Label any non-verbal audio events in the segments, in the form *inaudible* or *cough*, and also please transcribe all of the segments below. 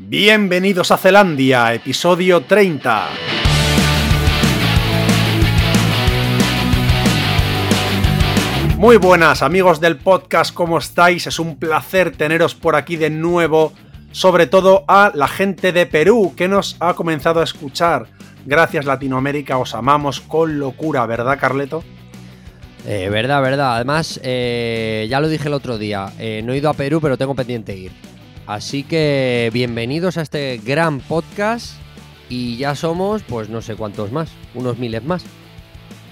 Bienvenidos a Zelandia, episodio 30. Muy buenas amigos del podcast, ¿cómo estáis? Es un placer teneros por aquí de nuevo, sobre todo a la gente de Perú que nos ha comenzado a escuchar. Gracias Latinoamérica, os amamos con locura, ¿verdad Carleto? Eh, verdad, verdad. Además, eh, ya lo dije el otro día, eh, no he ido a Perú, pero tengo pendiente ir. Así que bienvenidos a este gran podcast y ya somos, pues no sé cuántos más, unos miles más.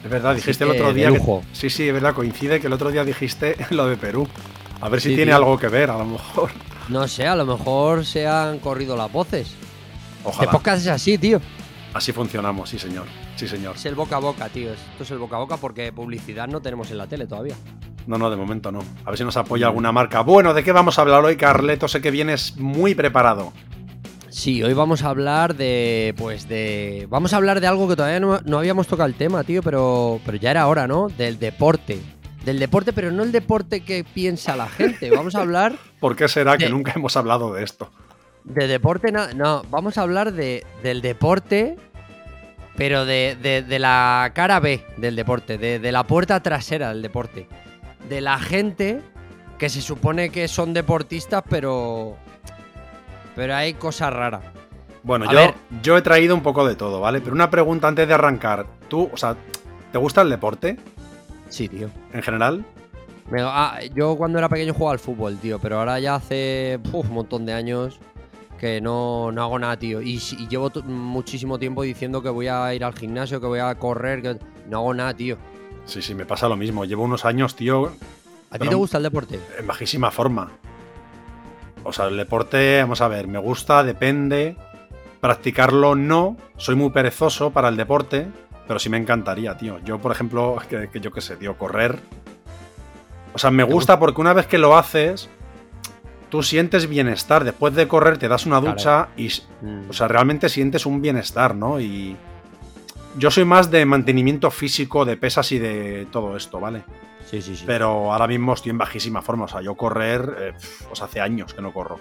Es verdad, Así dijiste el otro día. que- sí, sí, es verdad, coincide que el otro día dijiste *laughs* lo de Perú. A ver si Sí, tiene tío. algo que ver, a lo mejor. No sé, a lo mejor se han corrido las voces. Este Ojalá. podcast es así, tío. Así funcionamos, sí, señor. Sí, señor. Es el boca a boca, tío. Esto es el boca a boca porque publicidad no tenemos en la tele todavía. No, no, de momento no. A ver si nos apoya alguna marca. Bueno, ¿de qué vamos a hablar hoy, Carleto? Sé que vienes muy preparado. Sí, hoy vamos a hablar de. Pues de. Vamos a hablar de algo que todavía no, no habíamos tocado el tema, tío, pero, pero ya era hora, ¿no? Del deporte. Del deporte, pero no el deporte que piensa la gente. Vamos a hablar *laughs* ¿Por qué será que nunca hemos hablado de esto? De deporte. na- No, vamos a hablar de, del deporte, pero de, de- de la cara B del deporte, de, de la puerta trasera del deporte. De la gente que se supone que son deportistas, pero. Pero hay cosas raras. Bueno, yo, yo he traído un poco de todo, ¿vale? Pero una pregunta antes de arrancar. ¿Tú, o sea, te gusta el deporte Sí, tío. en general? Me- ah, yo cuando era pequeño jugaba al fútbol, tío, pero ahora ya hace uf, un montón de años que no, no hago nada, tío. Y, llevo muchísimo tiempo diciendo que voy a ir al gimnasio, que voy a correr, que no hago nada, tío. Sí, sí, me pasa lo mismo. Llevo unos años, tío, ¿A ti te gusta el deporte? en bajísima forma. O sea, el deporte, vamos a ver, me gusta, depende. Practicarlo no. Soy muy perezoso para el deporte, pero sí me encantaría, tío. Yo, por ejemplo, *laughs* que, que yo qué sé, tío, correr. O sea, me ¿Te gusta porque una vez que lo haces, tú sientes bienestar. Después de correr te das una Claro. ducha y, Mm, o sea, realmente sientes un bienestar, ¿no? Y yo soy más de mantenimiento físico, de pesas y de todo esto, ¿vale? sí, sí, sí. Pero ahora mismo estoy en bajísima forma. O sea, yo correr, eh, pf, pues hace años que no corro.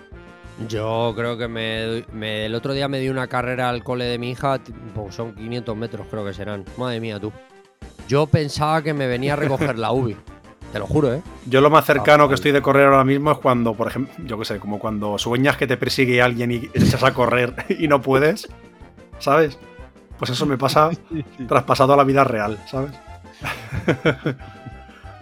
Yo creo que me, me- el otro día me di una carrera al cole de mi hija, pues son 500 metros creo que serán. Madre mía, tú. Yo pensaba que me venía a recoger la UBI. Te lo juro, ¿eh? Yo lo más cercano Ah, que estoy de correr ahora mismo es cuando, por ejemplo, yo qué sé, como cuando sueñas que te persigue alguien y echas a correr *laughs* y no puedes, ¿sabes? Pues eso me pasa *laughs* traspasado a la vida real, ¿sabes? *laughs*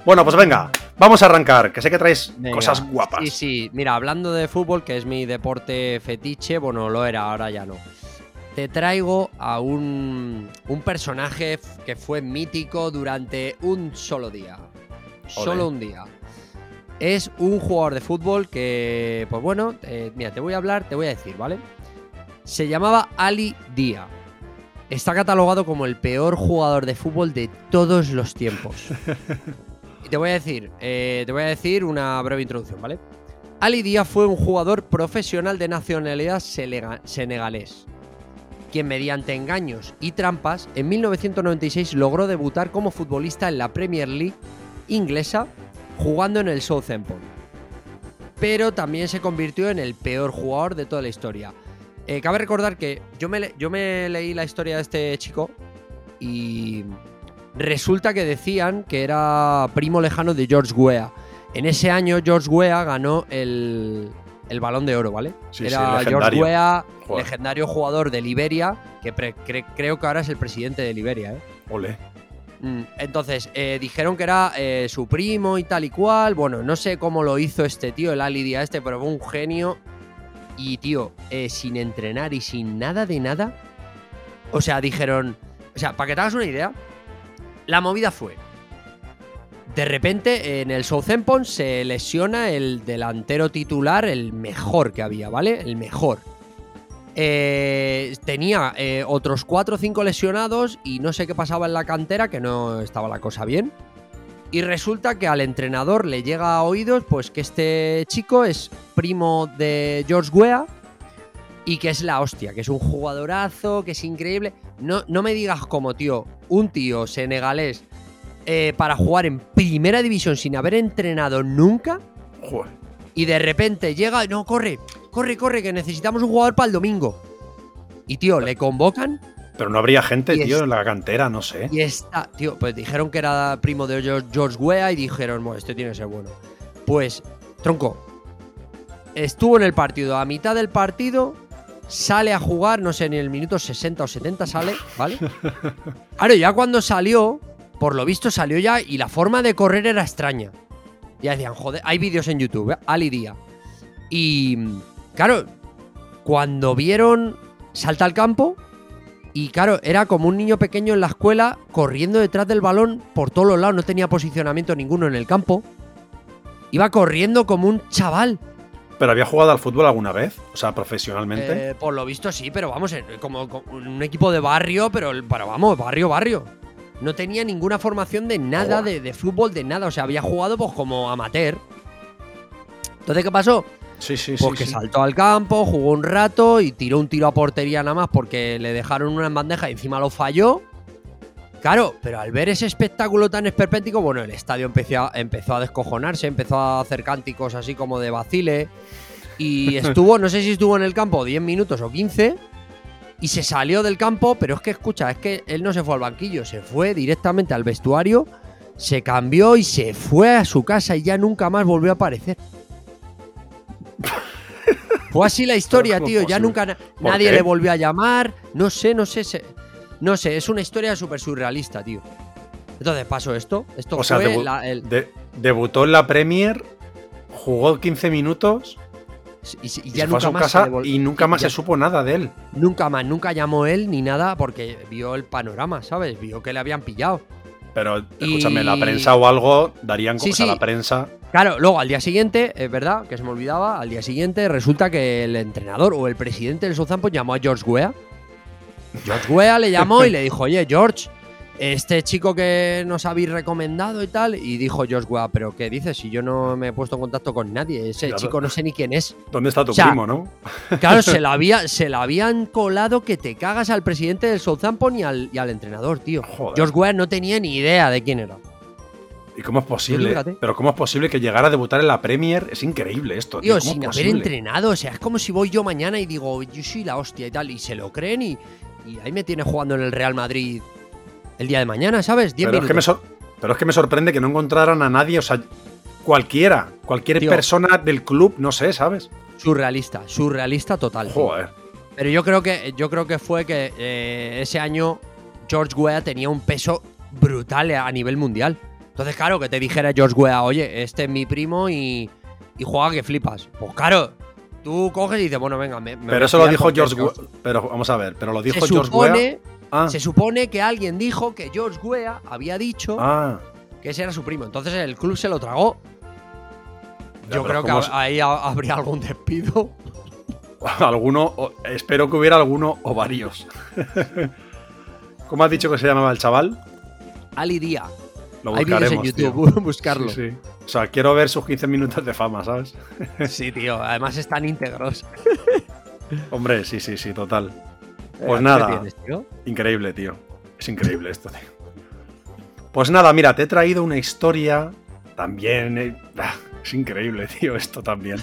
bueno, pues venga, vamos a arrancar, que sé que traes Venga. cosas guapas. Sí, sí. Mira, hablando de fútbol, que es mi deporte fetiche, bueno, lo era, ahora ya no. Te traigo a un, un personaje que fue mítico durante un solo día. Solo un día. Es un jugador de fútbol que, pues bueno, eh, mira, te voy a hablar, te voy a decir, ¿vale? Se llamaba Ali Dia. Está catalogado como el peor jugador de fútbol de todos los tiempos. *laughs* Y te voy a decir, eh, te voy a decir una breve introducción, ¿vale? Ali Dia fue un jugador profesional de nacionalidad senegalés, quien mediante engaños y trampas en 1996 logró debutar como futbolista en la Premier League inglesa jugando en el Southampton. Pero también se convirtió en el peor jugador de toda la historia. Eh, cabe recordar que yo me, yo me leí la historia de este chico y resulta que decían que era primo lejano de George Weah. En ese año George Weah ganó el, el balón de oro, ¿vale? Sí, sí, era George. Weah, legendario jugador de Liberia, que pre- cre- creo que ahora es el presidente de Liberia, ¿eh? Ole. Mm, Entonces, eh, dijeron que era eh, su primo y tal y cual. Bueno, no sé cómo lo hizo este tío, el Ali Dia este, pero fue un genio. Y, tío, eh, sin entrenar y sin nada de nada. O sea, dijeron. O sea, para que te hagas una idea, la movida fue. De repente, en el Southampton se lesiona el delantero titular, el mejor que había, ¿vale? El mejor. Eh, tenía eh, otros 4 o 5 lesionados y no sé qué pasaba en la cantera, que no estaba la cosa bien. Y resulta que al entrenador le llega a oídos pues que este chico es primo de George Weah y que es la hostia, que es un jugadorazo, que es increíble. No, no me digas como, tío, un tío senegalés eh, para jugar en primera división sin haber entrenado nunca Joder. y de repente llega, no, corre, corre, corre, que necesitamos un jugador para el domingo. Y tío, le convocan Pero no habría gente, tío, en la cantera, no sé. y está, tío, pues dijeron que era primo de George, George Weah y dijeron, bueno, este tiene que ser bueno. Pues, tronco, estuvo en el partido, a mitad del partido sale a jugar, no sé, en el minuto 60 o 70 sale, ¿vale? *laughs* Claro, ya cuando salió, por lo visto salió ya y la forma de correr era extraña. Ya decían, joder, hay vídeos en YouTube, ¿eh? Ali Día. Y, claro, cuando vieron, salta al campo y, claro, era como un niño pequeño en la escuela corriendo detrás del balón por todos los lados, no tenía posicionamiento ninguno en el campo. Iba corriendo como un chaval. ¿Pero había jugado al fútbol alguna vez? O sea, profesionalmente. Eh, por lo visto sí, pero vamos, en- como, como un equipo de barrio, pero, pero vamos, barrio, barrio. No tenía ninguna formación de nada, de, de fútbol, de nada. O sea, había jugado pues como amateur. Entonces, ¿qué pasó? Sí, sí, sí. Que sí. saltó al campo, jugó un rato y tiró un tiro a portería nada más porque le dejaron una en bandeja y encima lo falló. Claro, pero al ver ese espectáculo tan esperpéntico, bueno, el estadio empezó a, empezó a descojonarse, empezó a hacer cánticos así como de vacile. Y *laughs* estuvo, no sé si estuvo en el campo 10 minutos o 15. Y se salió del campo, pero es que escucha, es que él no se fue al banquillo, se fue directamente al vestuario, se cambió y se fue a su casa y ya nunca más volvió a aparecer. Fue así la historia, ¿cómo tío. Ya nunca na- ¿Por nadie qué? le volvió a llamar. No sé, no sé. no sé, es una historia súper surrealista, tío. Entonces pasó esto. Esto O sea, fue debu- la- el- de- debutó en la Premier, jugó 15 minutos y, ya se fue a nunca más casa y nunca más ya- se supo nada de él. Nunca más, nunca llamó él ni nada porque vio el panorama, ¿sabes? Vio que le habían pillado. Pero Y- escúchame, la prensa o algo darían Sí, cosas a la prensa. Claro, luego al día siguiente, es verdad, que se me olvidaba, al día siguiente resulta que el entrenador o el presidente del Southampton llamó a George Weah. George Weah le llamó y le dijo, oye, George, este chico que nos habéis recomendado y tal, y dijo Weah, pero ¿qué dices? Si yo no me he puesto en contacto con nadie, ese Claro. chico no sé ni quién es. ¿Dónde está tu O sea, primo, no? Claro, se *laughs* la, había, se la habían colado que te cagas al presidente del Southampton y al, y al entrenador, tío. Joder. George Weah no tenía ni idea de quién era. ¿Y cómo es posible? Pero ¿cómo es posible que llegara a debutar en la Premier? Es increíble esto, tío. Tío, ¿Cómo es sin haber entrenado. O sea, es como si voy yo mañana y digo, yo soy la hostia y tal. Y se lo creen y, y ahí me tiene jugando en el Real Madrid el día de mañana, ¿sabes? 10 Pero es, que me minutos. pero es que me sorprende que no encontraran a nadie, o sea, cualquiera, cualquier Tío. persona del club, no sé, ¿sabes? Surrealista, surrealista total. tío. Joder. Pero yo creo que, yo creo que fue que eh, ese año George Weah tenía un peso brutal a nivel mundial. Entonces, claro, que te dijera George Weah, oye, este es mi primo y, y juega que flipas. Pues claro, tú coges y dices, bueno, venga, me, Pero eso lo dijo George Weah. Pero vamos a ver, pero lo Se dijo George Weah. Ah, se supone que alguien dijo que George Weah había dicho ah. que ese era su primo. Entonces el club se lo tragó. Yo creo que ahí ha- habría algún despido. *laughs* Alguno, espero que hubiera alguno o varios. *laughs* ¿Cómo has dicho que se llamaba el chaval? Ali Día. Lo Hay vídeos en tío. YouTube, *laughs* buscarlo. Sí, sí. O sea, quiero ver sus 15 minutos de fama, ¿sabes? Sí, tío. Además están íntegros. Hombre, sí, sí, sí, total. Eh, Pues ¿qué nada. tienes, tío? Increíble, tío. Es increíble esto, tío. Pues nada, mira, te he traído una historia también. eh, es increíble, *laughs* tío, esto también.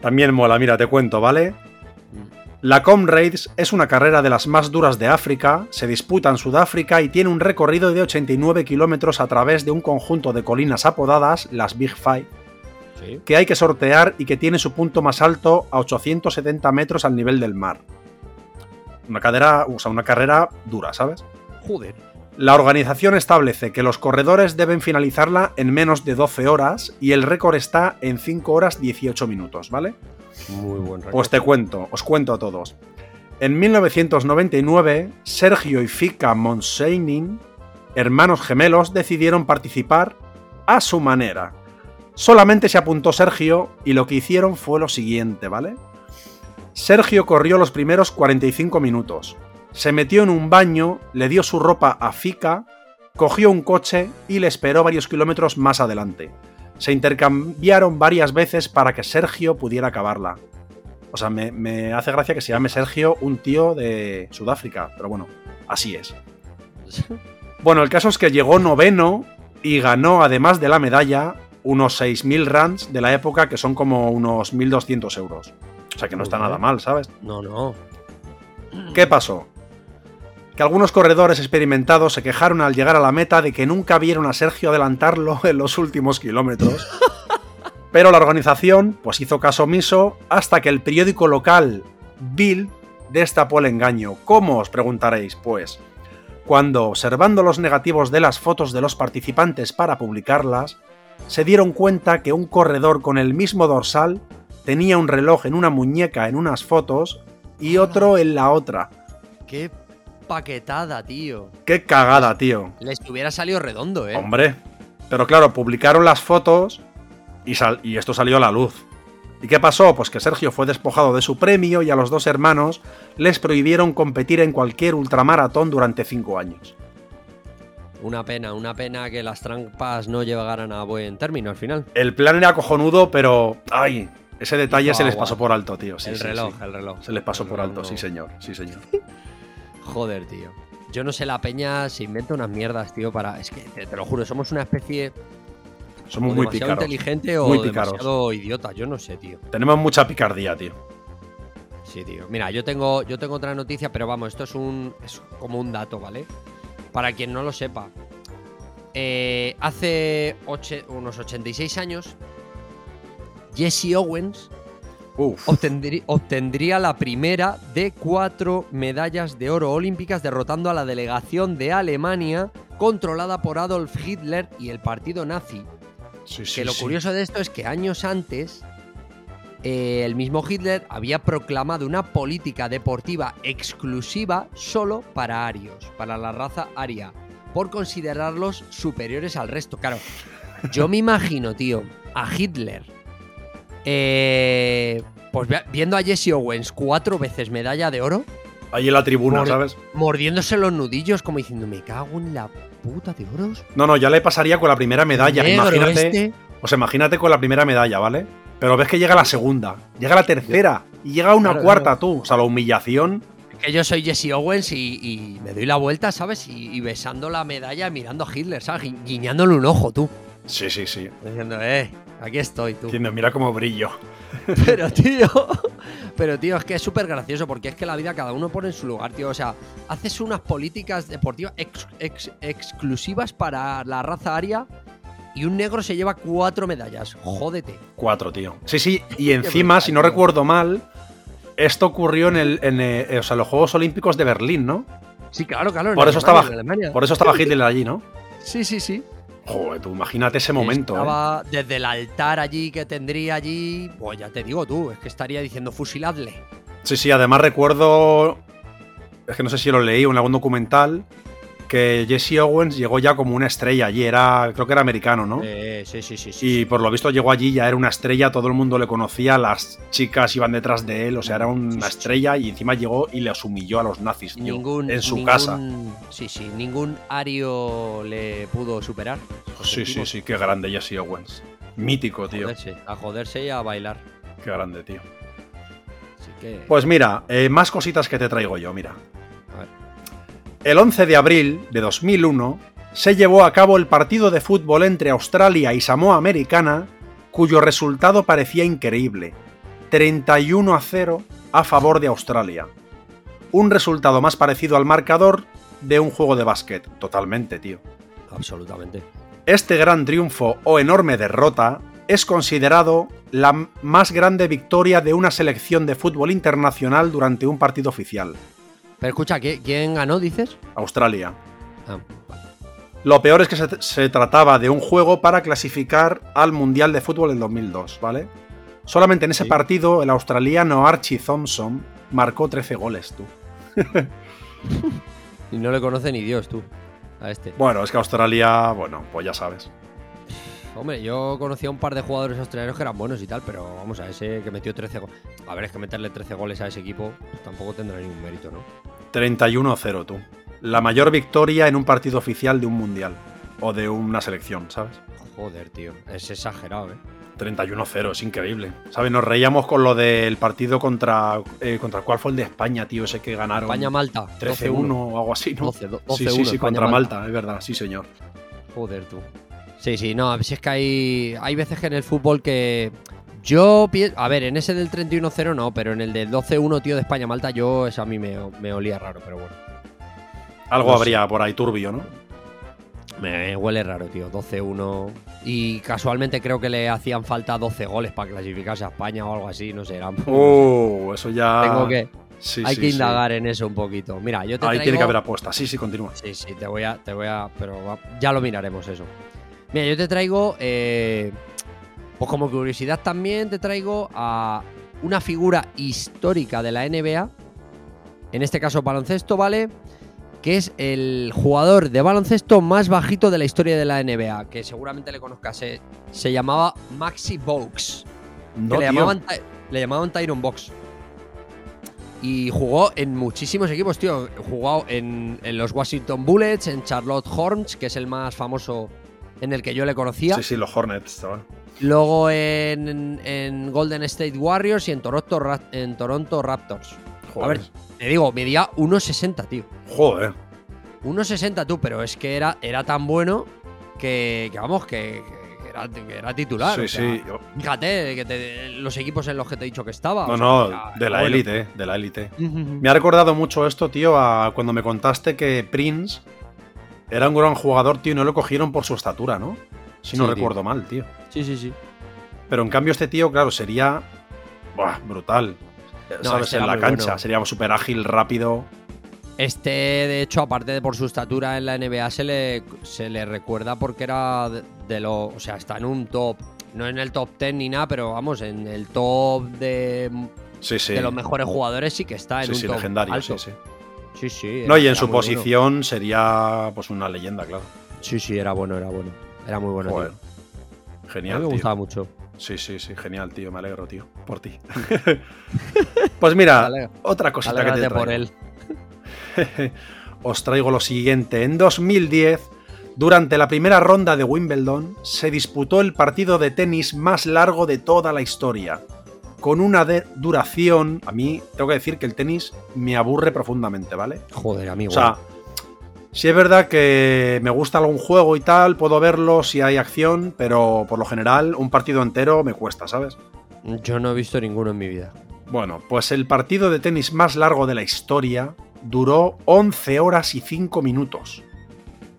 También mola, mira, te cuento, ¿vale? La Comrades es una carrera de las más duras de África, se disputa en Sudáfrica y tiene un recorrido de 89 kilómetros a través de un conjunto de colinas apodadas las Big Five, Sí. que hay que sortear y que tiene su punto más alto a 870 metros al nivel del mar. Una, cadera, o sea, una carrera dura, ¿sabes? Joder. La organización establece que los corredores deben finalizarla en menos de 12 horas y el récord está en 5 horas 18 minutos, ¿vale? Muy buen récord. Pues te cuento, os cuento a todos. En 1999, Sergio y Fika Monseinin, hermanos gemelos, decidieron participar a su manera. Solamente se apuntó Sergio y lo que hicieron fue lo siguiente, ¿vale? Sergio corrió los primeros 45 minutos. Se metió en un baño, le dio su ropa a Fika, cogió un coche y le esperó varios kilómetros más adelante. Se intercambiaron varias veces para que Sergio pudiera acabarla. O sea, me, me hace gracia que se llame Sergio un tío de Sudáfrica, pero bueno, así es. *laughs* Bueno, el caso es que llegó noveno y ganó, además de la medalla, unos 6.000 rands de la época, que son como unos 1.200 euros. O sea que no está nada mal, ¿sabes? No, no. ¿Qué pasó? Que algunos corredores experimentados se quejaron al llegar a la meta de que nunca vieron a Sergio adelantarlo *laughs* en los últimos kilómetros. Pero la organización pues hizo caso omiso hasta que el periódico local Bill destapó el engaño. ¿Cómo os preguntaréis? Pues cuando observando los negativos de las fotos de los participantes para publicarlas, se dieron cuenta que un corredor con el mismo dorsal tenía un reloj en una muñeca en unas fotos y otro en la otra. Qué paquetada, tío. Qué cagada, tío. Les hubiera salido redondo, ¿eh? Hombre. Pero claro, publicaron las fotos y, sal- y esto salió a la luz. ¿Y qué pasó? Pues que Sergio fue despojado de su premio y a los dos hermanos les prohibieron competir en cualquier ultramaratón durante cinco años. Una pena, una pena que las trampas no llegaran a buen término al final. El plan era cojonudo, pero. ¡Ay! Ese detalle se les pasó por alto, tío. Sí, el sí, reloj, sí. el reloj. Se les pasó El por alto, no- sí, señor. Sí, señor. *laughs* Joder, tío. Yo no sé, la peña se inventa unas mierdas, tío, para. Es que te, te lo juro, somos una especie Somos o muy picaros. inteligente o Muy picaros. demasiado idiota. Yo no sé, tío. Tenemos mucha picardía, tío. Sí, tío. Mira, yo tengo, yo tengo otra noticia, pero vamos, esto es un. es como un dato, ¿vale? Para quien no lo sepa. Eh, hace oche- unos 86 años, Jesse Owens obtendría la primera de cuatro medallas de oro olímpicas derrotando a la delegación de Alemania controlada por Adolf Hitler y el partido nazi. Sí, sí, Que lo sí. curioso de esto es que años antes eh, el mismo Hitler había proclamado una política deportiva exclusiva solo para arios, para la raza aria, por considerarlos superiores al resto. Claro, yo me imagino, tío, a Hitler eh, pues vi- viendo a Jesse Owens cuatro veces medalla de oro, Ahí en la tribuna, ¿sabes? mordiéndose los nudillos como diciendo, me cago en la puta de oros. No, no, ya le pasaría con la primera medalla. Imagínate. este. O sea, imagínate con la primera medalla, ¿vale? Pero ves que llega la segunda, llega la tercera y llega una Claro, cuarta, claro. tú. O sea, la humillación. que yo soy Jesse Owens y, y me doy la vuelta, ¿sabes? Y, y besando la medalla, mirando a Hitler, ¿sabes? Gui- Guiñándole un ojo, tú. Sí, sí, sí. Diciendo, eh, aquí estoy, tú. Diciendo, mira cómo brillo. *laughs* Pero, tío, pero, tío, es que es súper gracioso porque es que la vida cada uno pone en su lugar, tío. O sea, haces unas políticas deportivas ex- ex- exclusivas para la raza aria y un negro se lleva cuatro medallas. Jódete. Cuatro, tío. Sí, sí. *laughs* Y encima, si no recuerdo mal, esto ocurrió en, el, en eh, o sea, los Juegos Olímpicos de Berlín, ¿no? Sí, claro, claro. Por eso Alemania, estaba-. Por eso estaba Hitler allí, ¿no? Sí, sí, sí. Joder, tú imagínate ese momento, ¿eh? Estaba desde el altar allí que tendría allí. Pues ya te digo tú, es que estaría diciendo fusiladle. Sí, sí, además recuerdo. Es que no sé si lo leí en algún documental. Que Jesse Owens llegó ya como una estrella allí. Era, creo que era americano, ¿no? Eh, sí, sí, sí, sí. Y por lo visto llegó allí, ya era una estrella, todo el mundo le conocía, las chicas iban detrás de él, o sea, era una estrella y encima llegó y les humilló a los nazis, tío, en su ningún- casa. Sí, sí, ningún ario le pudo superar. Sí, sí, sí, qué grande Jesse Owens. Mítico, A tío. joderse, a joderse y a bailar. Qué grande, tío. Así que. Pues mira, eh, más cositas que te traigo yo, mira. El 11 de abril de 2001 se llevó a cabo el partido de fútbol entre Australia y Samoa Americana, cuyo resultado parecía increíble. 31 a 0 a favor de Australia. Un resultado más parecido al marcador de un juego de básquet. Totalmente, tío. Absolutamente. Este gran triunfo o enorme derrota es considerado la más grande victoria de una selección de fútbol internacional durante un partido oficial. Pero escucha, ¿qui- ¿quién ganó, dices? Australia. Ah, vale. Lo peor es que se, se trataba de un juego para clasificar al Mundial de Fútbol del 2002, ¿vale? Solamente en ese Sí. partido el australiano Archie Thompson marcó 13 goles, tú. *laughs* Y no le conoce ni Dios, tú. A este. Bueno, es que Australia, bueno, pues ya sabes. Hombre, yo conocía a un par de jugadores australianos que eran buenos y tal, pero vamos a ese que metió 13 goles. A ver, es que meterle 13 goles a ese equipo pues, tampoco tendrá ningún mérito, ¿no? 31-0, tú. La mayor victoria en un partido oficial de un Mundial. O de una selección, ¿sabes? Joder, tío. Es exagerado, ¿eh? 31-0, es increíble. ¿Sabes? Nos reíamos con lo del partido contra. Eh, ¿Contra cuál fue el de España, tío? Ese que ganaron. España-Malta. 13-1 o algo así, ¿no? 12, 12, sí, sí, sí, contra Malta, es verdad, sí, señor. Joder, tú. Sí, sí, no, si es que hay, hay veces que en el fútbol que Yo pienso. A ver, en ese del 31-0 no, pero en el del 12-1, tío, de España-Malta, yo, eso a mí me, me olía raro, pero bueno. Algo No sé. habría por ahí turbio, ¿no? Me huele raro, tío. 12-1. Y casualmente creo que le hacían falta 12 goles para clasificarse a España o algo así, no sé. Era... Oh, eso ya. Tengo que. Sí, hay sí, que sí. indagar en eso un poquito. Mira, yo te Ahí traigo... tiene que haber apuesta. Sí, sí, continúa. Sí, sí, te voy a. Te voy a. Pero ya lo miraremos eso. Mira, yo te traigo. eh, pues como curiosidad también te traigo a una figura histórica de la NBA. En este caso, baloncesto, ¿vale? Que es el jugador de baloncesto más bajito de la historia de la NBA. Que seguramente le conozcas. Se, se llamaba Maxi Box. No, le llamaban, le llamaban Tyron Box. Y jugó en muchísimos equipos, tío. Jugó en, en los Washington Bullets, en Charlotte Hornets, que es el más famoso en el que yo le conocía. Sí, sí, los Hornets, chaval. Luego en, en Golden State Warriors y en Toronto, Ra- en Toronto Raptors. Joder. A ver, te digo, medía 1,60, tío. Joder. 1,60 tú, pero es que era, era tan bueno que, que vamos, que, que era, que era titular. sí, o sea, sí. Yo- Fíjate, que te- los equipos en los que te he dicho que estaba. No, sea, no, de la bueno. élite, de la élite. *laughs* Me ha recordado mucho esto, tío, a cuando me contaste que Prince era un gran jugador, tío, y no lo cogieron por su estatura, ¿no? Si no Sí, tío. recuerdo mal, tío. Sí, sí, sí. Pero en cambio este tío, claro, sería buah, brutal. No, ¿Sabes? este en la cancha. bueno. Sería súper ágil, rápido. Este, de hecho, aparte de por su estatura en la NBA, se le, se le recuerda porque era de, de lo. O sea, está en un top. No en el top 10 ni nada, pero vamos, en el top de, Sí, sí. de los mejores jugadores sí que está en sí, un sí, top legendario, alto. sí, sí. Sí, sí. No, y en su bueno. posición sería pues una leyenda, claro. Sí, sí, era bueno, era bueno. Era muy bueno. Joder. tío. A mí Genial, me tío. gustaba mucho. Sí, sí, sí, genial, tío. Me alegro, tío, por ti. *laughs* *laughs* pues mira, otra cosita que te Alégrate traigo. por él. *laughs* Os traigo lo siguiente. En 2010, durante la primera ronda de Wimbledon, se disputó el partido de tenis más largo de toda la historia. Con una de- duración, a mí tengo que decir que el tenis me aburre profundamente, ¿vale? Joder, amigo. O sea, si es verdad que me gusta algún juego y tal, puedo verlo si hay acción, pero por lo general un partido entero me cuesta, ¿sabes? yo no he visto ninguno en mi vida. Bueno, pues el partido de tenis más largo de la historia duró 11 horas y 5 minutos.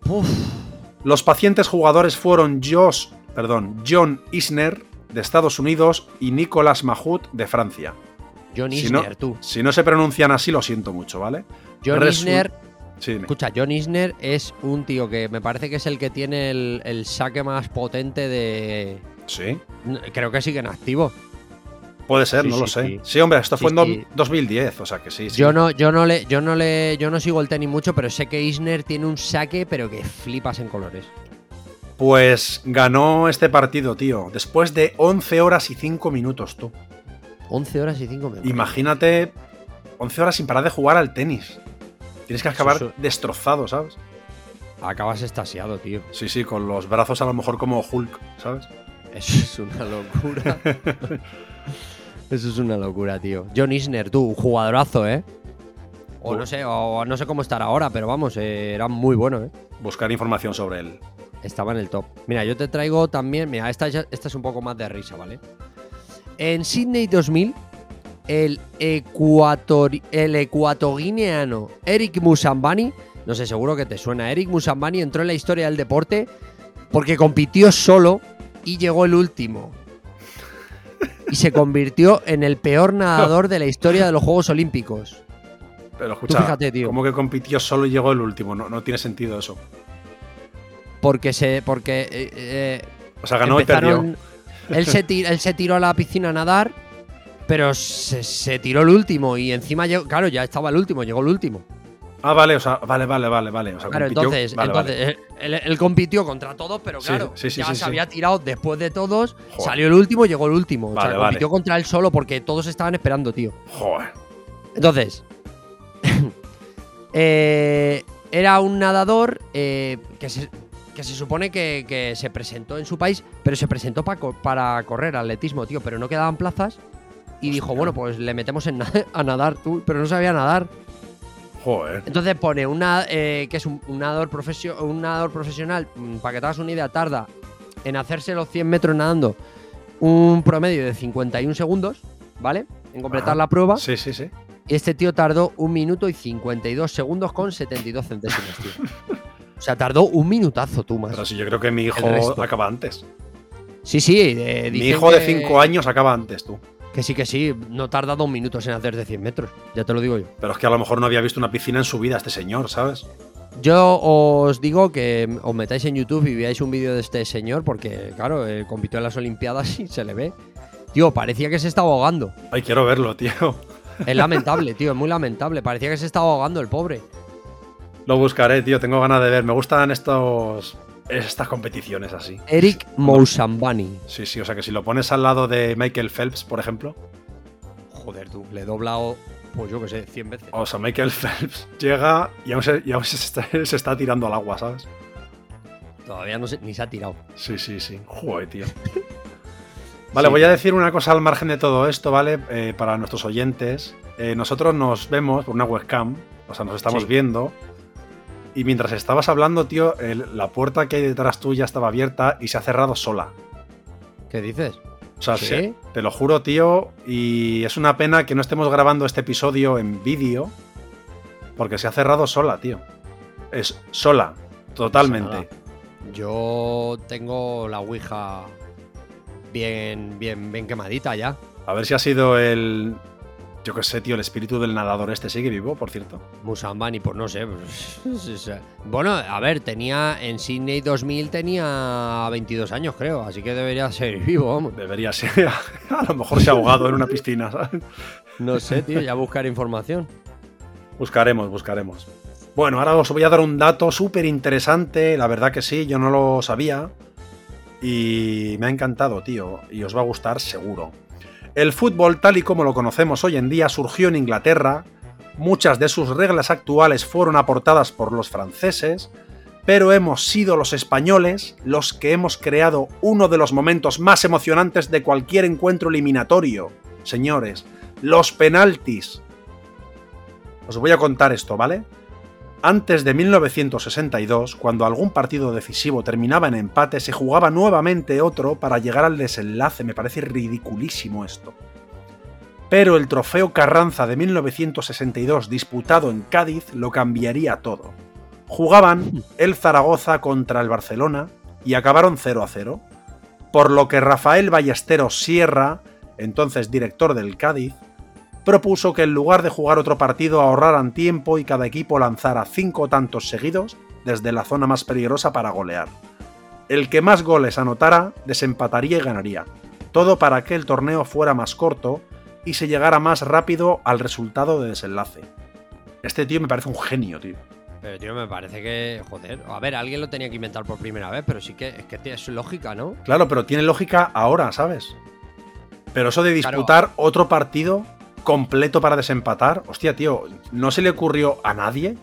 Uf. Los pacientes jugadores fueron Josh, perdón, John Isner de Estados Unidos y Nicolas Mahut de Francia. John Si no- Isner, tú. Si no se pronuncian así, lo siento mucho, ¿vale? John Resu- Isner Sí. Escucha, John Isner es un tío que me parece que es el que tiene el, el saque más potente de. Sí. Creo que sigue en activo. Puede ser, Sí, no lo sé. sí. Sí, hombre, esto fue en do- sí. 2010, o sea que sí, sí. Yo no, yo no le, yo no le, yo no sigo el tenis mucho, pero sé que Isner tiene un saque, pero que flipas en colores. Pues ganó este partido, tío, después de 11 horas y 5 minutos, tú. 11 horas y 5 minutos. Imagínate 11 horas sin parar de jugar al tenis. Tienes que acabar es- destrozado, ¿sabes? Acabas estasiado, tío. Sí, sí, con los brazos a lo mejor como Hulk, ¿sabes? Eso es una locura. *laughs* Eso es una locura, tío. John Isner, tú, un jugadorazo, ¿eh? O no sé, o no sé cómo estará ahora, pero vamos, eh, era muy bueno, ¿eh? Buscar información sobre él. Estaba en el top. Mira, yo te traigo también. Mira, esta, es un poco más de risa, ¿vale? En Sydney 2000, el, el ecuatoguineano Eric Musambani, no sé, seguro que te suena, Eric Musambani entró en la historia del deporte porque compitió solo y llegó el último. Y se convirtió en el peor nadador de la historia de los Juegos Olímpicos. Pero escucha, fíjate, tío. como que compitió solo y llegó el último. No, no tiene sentido eso. Porque se. Porque. eh, eh, O sea, ganó y perdió. *laughs* Él se, tir- él se tiró a la piscina a nadar, pero se, se tiró el último y encima, llegó, claro, ya estaba el último, llegó el último. Ah, vale, o sea, vale, vale, vale, vale. O sea, Claro, compitió- entonces, vale, vale. entonces Él, él compitió contra todos, pero claro, sí, sí, ya sí, se sí. había tirado después de todos, Joder. salió el último, llegó el último. o sea, compitió contra él solo porque todos estaban esperando, tío. Joder. Entonces, *laughs* eh, era un nadador eh, que, se, que se supone que, que se presentó en su país, pero se presentó pa co- para correr atletismo, tío, pero no quedaban plazas. Y dijo, bueno, pues le metemos en na- a nadar tú, pero no sabía nadar. Joder. Entonces pone una, eh, que es un, un nadador profesio- un nadador profesional, mm, para que te hagas una idea, tarda en hacerse los 100 metros nadando un promedio de 51 segundos, ¿vale? En completar Ajá. la prueba. Sí, sí, sí. Y este tío tardó un minuto y 52 segundos con 72 centésimas, tío. *laughs* O sea, tardó un minutazo tú más. Pero sí, yo creo que mi hijo acaba antes. Sí, sí. eh, Mi hijo de que- 5 años acaba antes, tú. Que sí, que sí. No tarda dos minutos en hacer de 100 metros. Ya te lo digo yo. Pero es que a lo mejor no había visto una piscina en su vida este señor, ¿sabes? Yo os digo que os metáis en YouTube y veáis un vídeo de este señor porque, claro, eh, compitió en las Olimpiadas y se le ve. Tío, parecía que se estaba ahogando. Ay, quiero verlo, tío. Es lamentable, tío, es muy lamentable. Parecía que se estaba ahogando el pobre. Lo buscaré, tío. Tengo ganas de ver. Me gustan estos estas competiciones así. Eric Moussambani. Sí, sí. O sea que si lo pones al lado de Michael Phelps, por ejemplo. Joder, tú, le he doblado, pues yo que sé, 100 veces. O sea, Michael *laughs* Phelps llega y aún se, y aún se está, *laughs* se está tirando al agua, ¿sabes? Todavía no se, ni se ha tirado. Sí, sí, sí. Joder, tío. *laughs* Vale, voy a decir una cosa al margen de todo esto, ¿vale? Eh, para nuestros oyentes. Eh, nosotros nos vemos por una webcam, o sea, nos estamos Sí. viendo. Y mientras estabas hablando, tío, el- la puerta que hay detrás tuya estaba abierta y se ha cerrado sola. ¿Qué dices? O sea, ¿Sí? se- te lo juro, tío, y es una pena que no estemos grabando este episodio en vídeo, porque se ha cerrado sola, tío. Es sola, totalmente. Yo tengo la Ouija bien, bien, bien quemadita ya. A ver si ha sido el. Yo qué sé, tío, el espíritu del nadador este sigue vivo, por cierto. Musambani, pues no sé. pues. Bueno, a ver, tenía en Sydney 2000 tenía 22 años, creo, así que debería ser vivo, vamos. Debería ser. *laughs* A lo mejor se ha ahogado en una piscina, ¿sabes? No sé, tío, ya buscar información. Buscaremos, buscaremos. Bueno, ahora os voy a dar un dato súper interesante. La verdad que sí, yo no lo sabía. Y me ha encantado, tío. Y os va a gustar seguro. El fútbol, tal y como lo conocemos hoy en día, surgió en Inglaterra. Muchas de sus reglas actuales fueron aportadas por los franceses. Pero hemos sido los españoles los que hemos creado uno de los momentos más emocionantes de cualquier encuentro eliminatorio. Señores, los penaltis. Os voy a contar esto, ¿vale? Antes de 1962, cuando algún partido decisivo terminaba en empate, se jugaba nuevamente otro para llegar al desenlace. Me parece ridiculísimo esto. Pero el trofeo Carranza de 1962 disputado en Cádiz lo cambiaría todo. Jugaban el Zaragoza contra el Barcelona y acabaron 0 a 0. Por lo que Rafael Ballesteros Sierra, entonces director del Cádiz, propuso que en lugar de jugar otro partido ahorraran tiempo y cada equipo lanzara cinco tantos seguidos desde la zona más peligrosa para golear. El que más goles anotara desempataría y ganaría. Todo para que el torneo fuera más corto y se llegara más rápido al resultado de desenlace. Este tío me parece un genio, tío. Pero, tío, me parece que, joder, a ver, alguien lo tenía que inventar por primera vez, pero sí que es que su lógica, ¿no? Claro, pero tiene lógica ahora, ¿sabes? Pero eso de disputar otro partido completo para desempatar, hostia, tío, ¿no se le ocurrió a nadie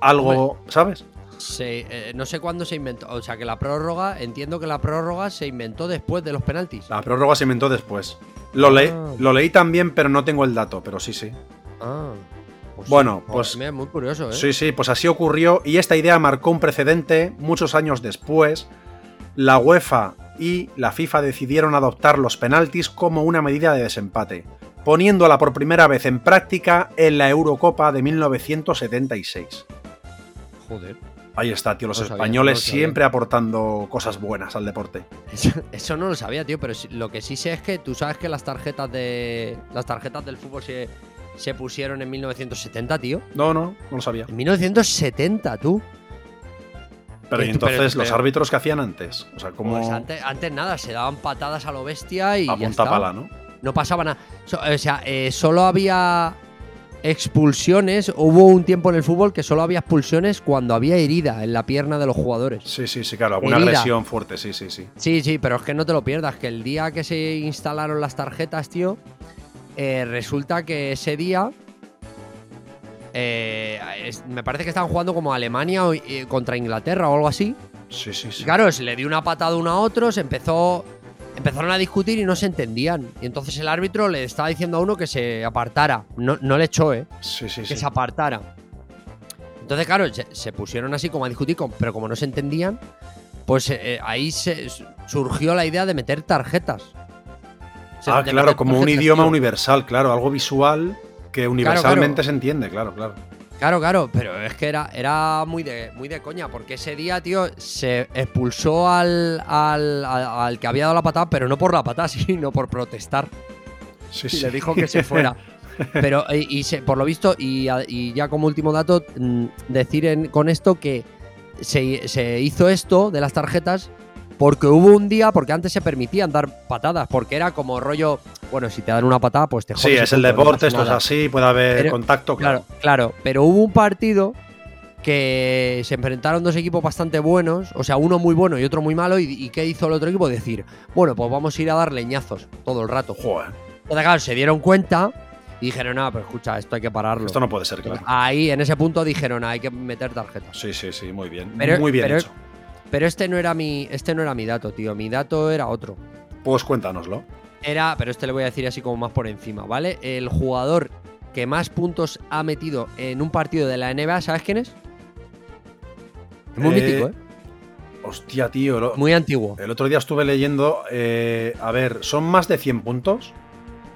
algo, ¿sabes? Se, eh, no sé cuándo se inventó, o sea, que la prórroga, entiendo que la prórroga se inventó después de los penaltis. La prórroga se inventó después. Lo, le- Ah. lo leí también, pero no tengo el dato, pero sí, sí. Ah. pues Bueno, sí. pues- mira, muy curioso, ¿eh? Sí, sí, pues así ocurrió y esta idea marcó un precedente muchos años después. La UEFA y la FIFA decidieron adoptar los penaltis como una medida de desempate, poniéndola por primera vez en práctica en la Eurocopa de 1976. Joder. Ahí está, tío, los No lo sabía, españoles no lo sabía. siempre aportando cosas buenas al deporte. Eso, eso no lo sabía, tío, pero lo que sí sé es que tú sabes que las tarjetas de. Las tarjetas del fútbol se, se pusieron en 1970, tío. No, no, no lo sabía. En 1970, tú. Pero y Pero- entonces pero- los árbitros que hacían antes, o sea, como Pues antes, antes nada, se daban patadas a lo bestia y a ya punta está. pala, ¿no? No pasaba nada. So- o sea, eh, solo había expulsiones. Hubo un tiempo en el fútbol que solo había expulsiones cuando había herida en la pierna de los jugadores. Sí, sí, sí, claro, alguna Herida. agresión fuerte, sí, sí, sí. Sí, sí, pero es que no te lo pierdas, que el día que se instalaron las tarjetas, tío, eh, resulta que ese día... eh, es- me parece que estaban jugando como Alemania o, eh, contra Inglaterra o algo así. Sí, sí, sí. Y claro, se le dio una patada uno a otro, se empezó. Empezaron a discutir y no se entendían. Y entonces el árbitro le estaba diciendo a uno que se apartara. No, no le echó, ¿eh? Sí, sí, Que sí. se apartara. Entonces, claro, se, se pusieron así como a discutir, pero como no se entendían, pues eh, ahí se, surgió la idea de meter tarjetas. Se- ah, claro, como un idioma tío. universal, claro, algo visual que universalmente se entiende, claro, claro. Claro, claro, pero es que era, era muy, de, muy de coña, porque ese día, tío, se expulsó al, al, al- al que había dado la patada, pero no por la patada, *laughs* sino por protestar. Sí, Y sí. le dijo que se fuera. *laughs* Pero, y, y se- por lo visto, y, y ya como último dato, mm, decir en- con esto que se, se hizo esto de las tarjetas porque hubo un día, porque antes se permitían dar patadas, porque era como rollo, bueno, si te dan una patada, pues te jodes. Sí, es el deporte, esto es así, puede haber Pero- contacto, claro. Claro, claro, pero hubo un partido que se enfrentaron dos equipos bastante buenos, o sea, uno muy bueno y otro muy malo, y, y ¿qué hizo el otro equipo? Decir, bueno, pues vamos a ir a dar leñazos todo el rato. Joder, Entonces, claro, se dieron cuenta y dijeron, no, pero escucha, esto hay que pararlo. esto no puede ser, claro. Ahí, en ese punto, dijeron, hay que meter tarjetas. Sí, sí, sí, muy bien. Pero- muy bien pero- hecho. Pero este no era mi, este no era mi dato, tío. Mi dato era otro. Pues cuéntanoslo. Era, pero este le voy a decir así como más por encima, ¿vale? El jugador que más puntos ha metido en un partido de la NBA, ¿sabes quién es? Es muy Eh, mítico, ¿eh? Hostia, tío. lo- Muy antiguo. El otro día estuve leyendo. eh, a ver, ¿son más de 100 puntos?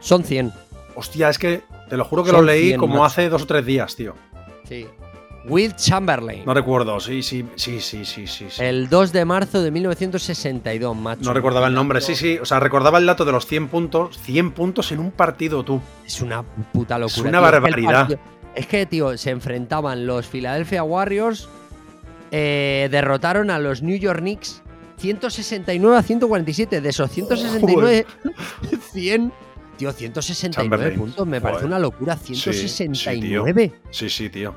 Son 100. Hostia, es que te lo juro que Son lo leí 100, como macho. hace dos o tres días, tío. Sí. Will Chamberlain. No recuerdo, sí, sí, sí, sí, sí, sí. El 2 de marzo de 1962, macho. No recordaba el nombre, sí, sí. O sea, recordaba el dato de los 100 puntos. 100 puntos en un partido, tú. Es una puta locura. Es una tío. Barbaridad. Es que, tío, se enfrentaban los Philadelphia Warriors, eh, derrotaron a los New York Knicks 169 a 147. De esos 169, 100. *laughs* Tío, 169 Chamberlain. puntos. Me parece Joder. una locura. Sí, sí, 169. Sí, sí, tío.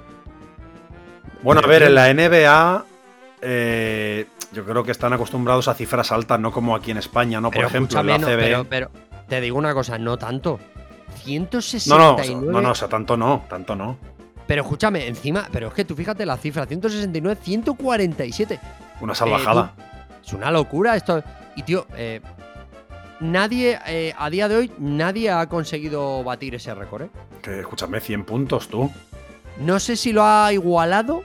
Bueno, a ver, en la NBA. eh, yo creo que están acostumbrados a cifras altas, no como aquí en España, ¿no? Por pero ejemplo, en la CB. pero, pero te digo una cosa, no tanto. No, 169. no, no, no, o sea, tanto no, tanto no. Pero escúchame, encima, pero es que tú fíjate la cifra, 169, 147. Una salvajada. Es una locura esto. Y tío, eh, nadie, eh, a día de hoy, nadie ha conseguido batir ese récord, ¿eh? Que escúchame, 100 puntos tú. No sé si lo ha igualado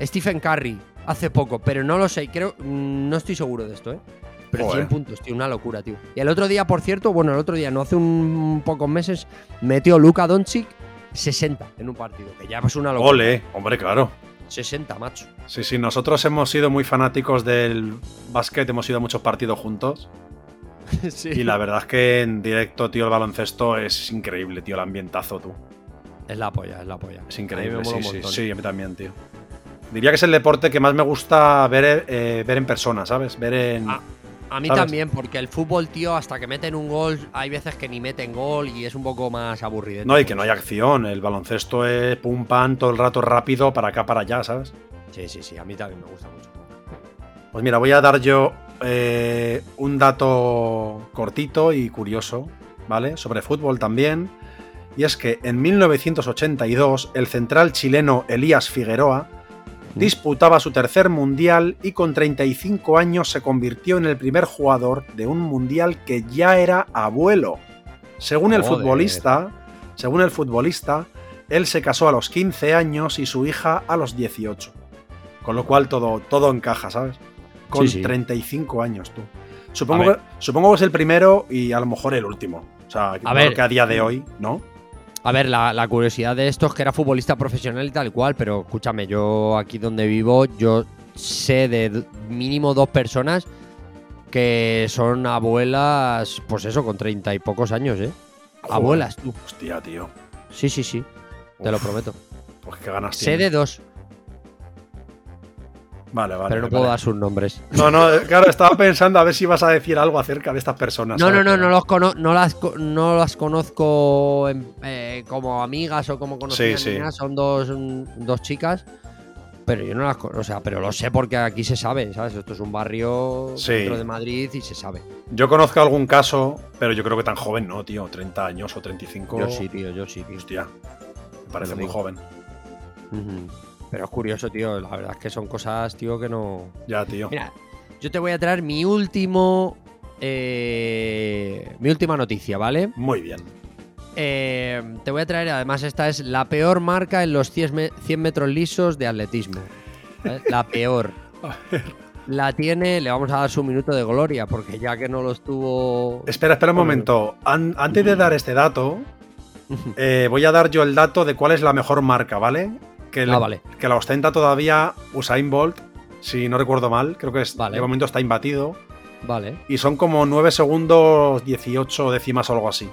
Stephen Curry hace poco, pero no lo sé. Creo, mm, no estoy seguro de esto, ¿eh? Pero Joder. 100 puntos, tío, una locura, tío. Y el otro día, por cierto, bueno, el otro día, no hace un pocos meses, metió Luka Doncic 60 en un partido, que ya es una locura. Ole, hombre, claro. 60, macho. Sí, sí, nosotros hemos sido muy fanáticos del básquet, hemos ido a muchos partidos juntos. *laughs* sí. Y la verdad es que en directo, tío, el baloncesto es increíble, tío, el ambientazo, tú. Es la polla, es la polla. Es increíble, sí, sí, sí, a mí también, tío. Diría que es el deporte que más me gusta ver, eh, ver en persona, ¿sabes? Ver en. Ah, A mí ¿Sabes? también, porque el fútbol, tío, hasta que meten un gol, hay veces que ni meten gol y es un poco más aburrido. No, y que no hay acción. El baloncesto es pum pam todo el rato rápido para acá, para allá, ¿sabes? Sí, sí, sí, a mí también me gusta mucho. Pues mira, voy a dar yo eh, un dato cortito y curioso, ¿vale? Sobre fútbol también. Y es que en 1982 el central chileno Elías Figueroa disputaba su tercer mundial y con 35 años se convirtió en el primer jugador de un mundial que ya era abuelo. Según el Joder. futbolista, según el futbolista, él se casó a los 15 años y su hija a los 18. Con lo cual todo, todo encaja, ¿sabes? Con Sí, sí. 35 años, tú. Supongo A que, supongo que es el primero y a lo mejor el último. O sea, creo ver. que a día de hoy, ¿no? A ver, la, la curiosidad de esto es que era futbolista profesional y tal cual, pero escúchame, yo aquí donde vivo, yo sé de mínimo dos personas que son abuelas, pues eso, con treinta y pocos años, ¿eh? Joder. Abuelas, tú. Hostia, tío. Sí, sí, sí, te lo prometo. Pues qué ganas Sé de dos, Vale, vale. pero no vale. puedo dar sus nombres. No, no, claro, estaba pensando a ver si vas a decir algo acerca de estas personas. No, no, ¿sabes? no, no, los cono- no, las, co- no las conozco eh, como amigas o como conocidas. Sí, sí. Son dos, mm, dos chicas, pero yo no las conozco. O sea, pero lo sé porque aquí se sabe, ¿sabes? Esto es un barrio Sí. dentro de Madrid y se sabe. Yo conozco algún caso, pero yo creo que tan joven no, tío. 30 años o 35. Yo sí, tío, yo sí, tío. Hostia, me parece muy joven. Ujú. Pero es curioso, tío. La verdad es que son cosas, tío, que no. Ya, tío. Mira, yo te voy a traer mi último. eh, mi última noticia, ¿vale? Muy bien. Eh, te voy a traer, además, esta es la peor marca en los 100, me- 100 metros lisos de atletismo. ¿vale? *laughs* La peor. A ver, la tiene, le vamos a dar su minuto de gloria, porque ya que no lo estuvo. Espera, espera un momento. An- antes de dar este dato, *laughs* eh, voy a dar yo el dato de cuál es la mejor marca, ¿vale? Que, Ah, le- vale. que la ostenta todavía Usain Bolt, si no recuerdo mal, creo que es, Vale. de momento está imbatido. Vale, Y son como 9 segundos 18 décimas o algo así,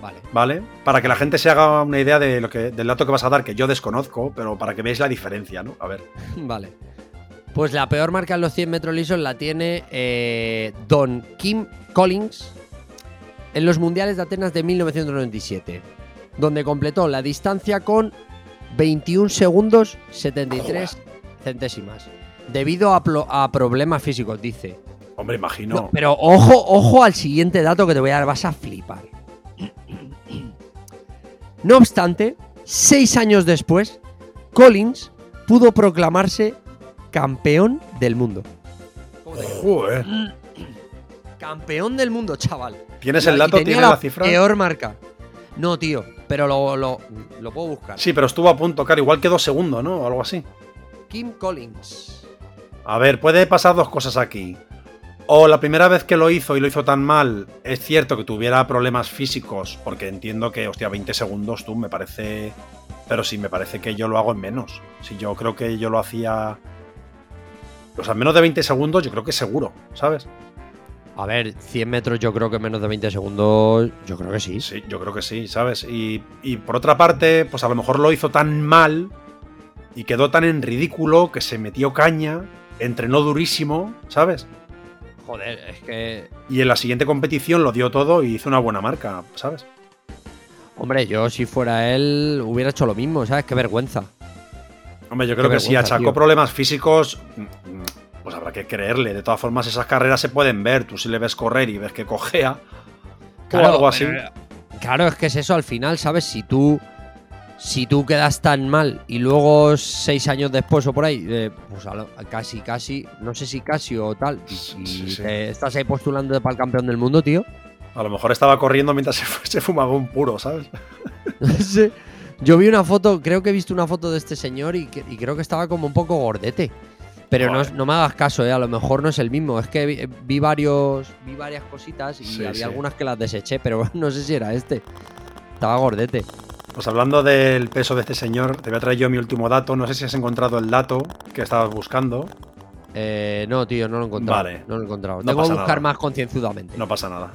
vale. ¿vale? Para que la gente se haga una idea de lo que, del dato que vas a dar, que yo desconozco, pero para que veáis la diferencia, ¿no? A ver. *laughs* Vale. Pues la peor marca en los 100 metros lisos la tiene eh, Don Kim Collins en los Mundiales de Atenas de 1997, donde completó la distancia con 21 segundos 73 centésimas, debido a, problemas físicos, dice. Hombre, imagino. No, pero ojo, ojo al siguiente dato que te voy a dar, vas a flipar. *clears throat* No obstante, seis años después, Collins pudo proclamarse campeón del mundo. Joder. Campeón del mundo, chaval. ¿Tienes el dato? tenía ¿Tienes la la cifra? Peor marca. No, tío, pero lo, lo, lo puedo buscar. Sí, pero estuvo a punto, claro, igual que dos segundos, ¿no? O algo así. Kim Collins. A ver, puede pasar dos cosas aquí. O la primera vez que lo hizo y lo hizo tan mal, es cierto que tuviera problemas físicos, porque entiendo que, hostia, 20 segundos tú me parece... Pero sí, me parece que yo lo hago en menos. Si yo creo que yo lo hacía... O sea, en menos de 20 segundos yo creo que seguro, ¿sabes? A ver, 100 metros yo creo que menos de 20 segundos, yo creo que sí. Sí, yo creo que sí, ¿sabes? Y, y por otra parte, pues a lo mejor lo hizo tan mal y quedó tan en ridículo que se metió caña, entrenó durísimo, ¿sabes? Joder, es que Y en la siguiente competición lo dio todo y hizo una buena marca, ¿sabes? Hombre, yo si fuera él hubiera hecho lo mismo, ¿sabes? Qué vergüenza. Hombre, yo Qué creo que si achacó tío. problemas físicos, pues habrá que creerle. De todas formas, esas carreras se pueden ver. Tú si le ves correr y ves que cojea, o algo así. pero- Claro, es que es eso al final, ¿sabes? Si tú. Si tú quedas tan mal y luego seis años después o por ahí, eh, pues a lo- casi, casi, no sé si casi o tal, y, Sí, y sí, sí. te estás ahí postulando para el campeón del mundo, tío. A lo mejor estaba corriendo mientras se, fu- *laughs* se fumaba un puro, ¿sabes? *laughs* Sí. Yo vi una foto, creo que he visto una foto de este señor y, que- y creo que estaba como un poco gordete. Pero no, no me hagas caso, eh, a lo mejor no es el mismo. Es que vi, vi varios, vi varias cositas y Sí, había sí. algunas que las deseché, pero *laughs* no sé si era este. Estaba gordete. Pues hablando del peso de este señor, te voy a traer yo mi último dato. No sé si has encontrado el dato que estabas buscando. Eh, no, tío, no lo he encontrado. Vale. No lo he encontrado. No Tengo que buscar nada. más concienzudamente. No pasa nada.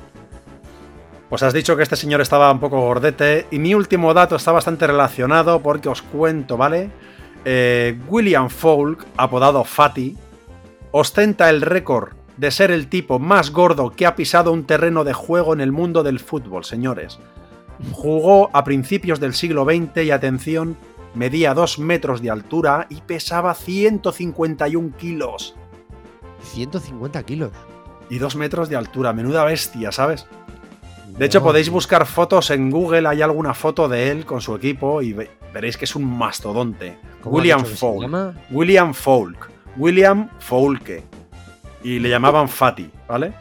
Pues has dicho que este señor estaba un poco gordete. Y mi último dato está bastante relacionado porque os cuento, ¿vale? Eh, William Folk, apodado Fatty, ostenta el récord de ser el tipo más gordo que ha pisado un terreno de juego en el mundo del fútbol, señores. Jugó a principios del siglo XX y atención, medía 2 metros de altura y pesaba 151 kilos. 150 kilos. Y 2 metros de altura, menuda bestia, ¿sabes? De hecho, podéis buscar fotos en Google, hay alguna foto de él con su equipo y ve- veréis que es un mastodonte. ¿Cómo has William Folk. William Folk. William Foulke. Y le llamaban Fatty, ¿vale?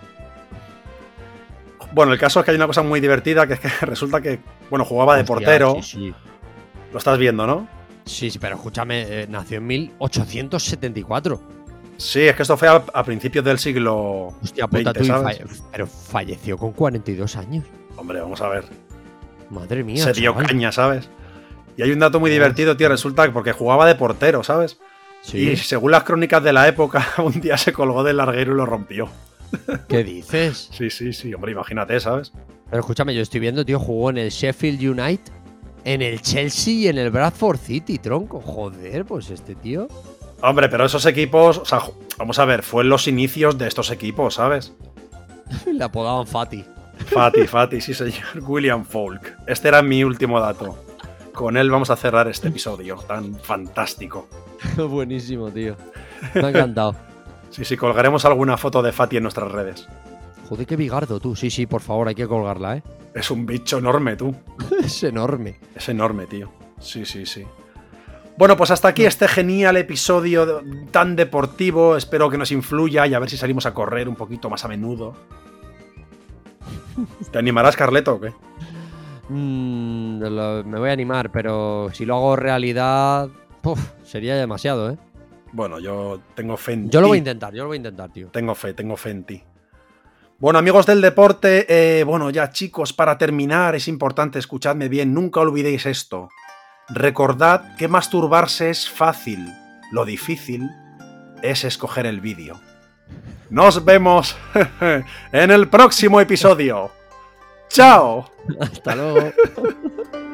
Bueno, el caso es que hay una cosa muy divertida, que es que *laughs* resulta que, bueno, jugaba de Hostia, portero. Sí, sí. Lo estás viendo, ¿no? Sí, sí, pero escúchame, eh, nació en 1874. Sí, es que esto fue a, a principios del siglo Hostia puta, 20, tú, y ¿sabes? falle- pero falleció con 42 años. Hombre, vamos a ver. Madre mía. Se dio chaval. caña, ¿sabes? Y hay un dato muy divertido, tío. Resulta que porque jugaba de portero, ¿sabes? Sí. Y según las crónicas de la época, *laughs* un día se colgó del larguero y lo rompió. ¿Qué dices? *laughs* Sí, sí, sí, hombre, imagínate, ¿sabes? Pero escúchame, yo estoy viendo, tío, jugó en el Sheffield United, en el Chelsea y en el Bradford City, tronco. Joder, pues este tío. Hombre, pero esos equipos, o sea, vamos a ver, fue en los inicios de estos equipos, ¿sabes? *laughs* Le apodaban Fati. Fati, Fati, sí, señor. William Folk. Este era mi último dato. Con él vamos a cerrar este episodio tan fantástico. *laughs* Buenísimo, tío. Me ha encantado. *laughs* Sí, sí, colgaremos alguna foto de Fati en nuestras redes. Joder, qué bigardo tú. Sí, sí, por favor, hay que colgarla, ¿eh? Es un bicho enorme, tú. *laughs* Es enorme. Es enorme, tío. Sí, sí, sí. Bueno, pues hasta aquí este genial episodio tan deportivo. Espero que nos influya y a ver si salimos a correr un poquito más a menudo. ¿Te animarás, Carleto, o qué? Mm, lo- me voy a animar, pero si lo hago realidad, sería demasiado, ¿eh? Bueno, yo tengo fe en Yo lo voy a intentar, yo lo voy a intentar, tío. Tengo fe, tengo fe en ti. Bueno, amigos del deporte, eh, bueno, ya chicos, para terminar, es importante, escuchadme bien, nunca olvidéis esto. Recordad que masturbarse es fácil, lo difícil es escoger el vídeo. Nos vemos *laughs* en el próximo episodio. ¡Chao! Hasta luego. *laughs*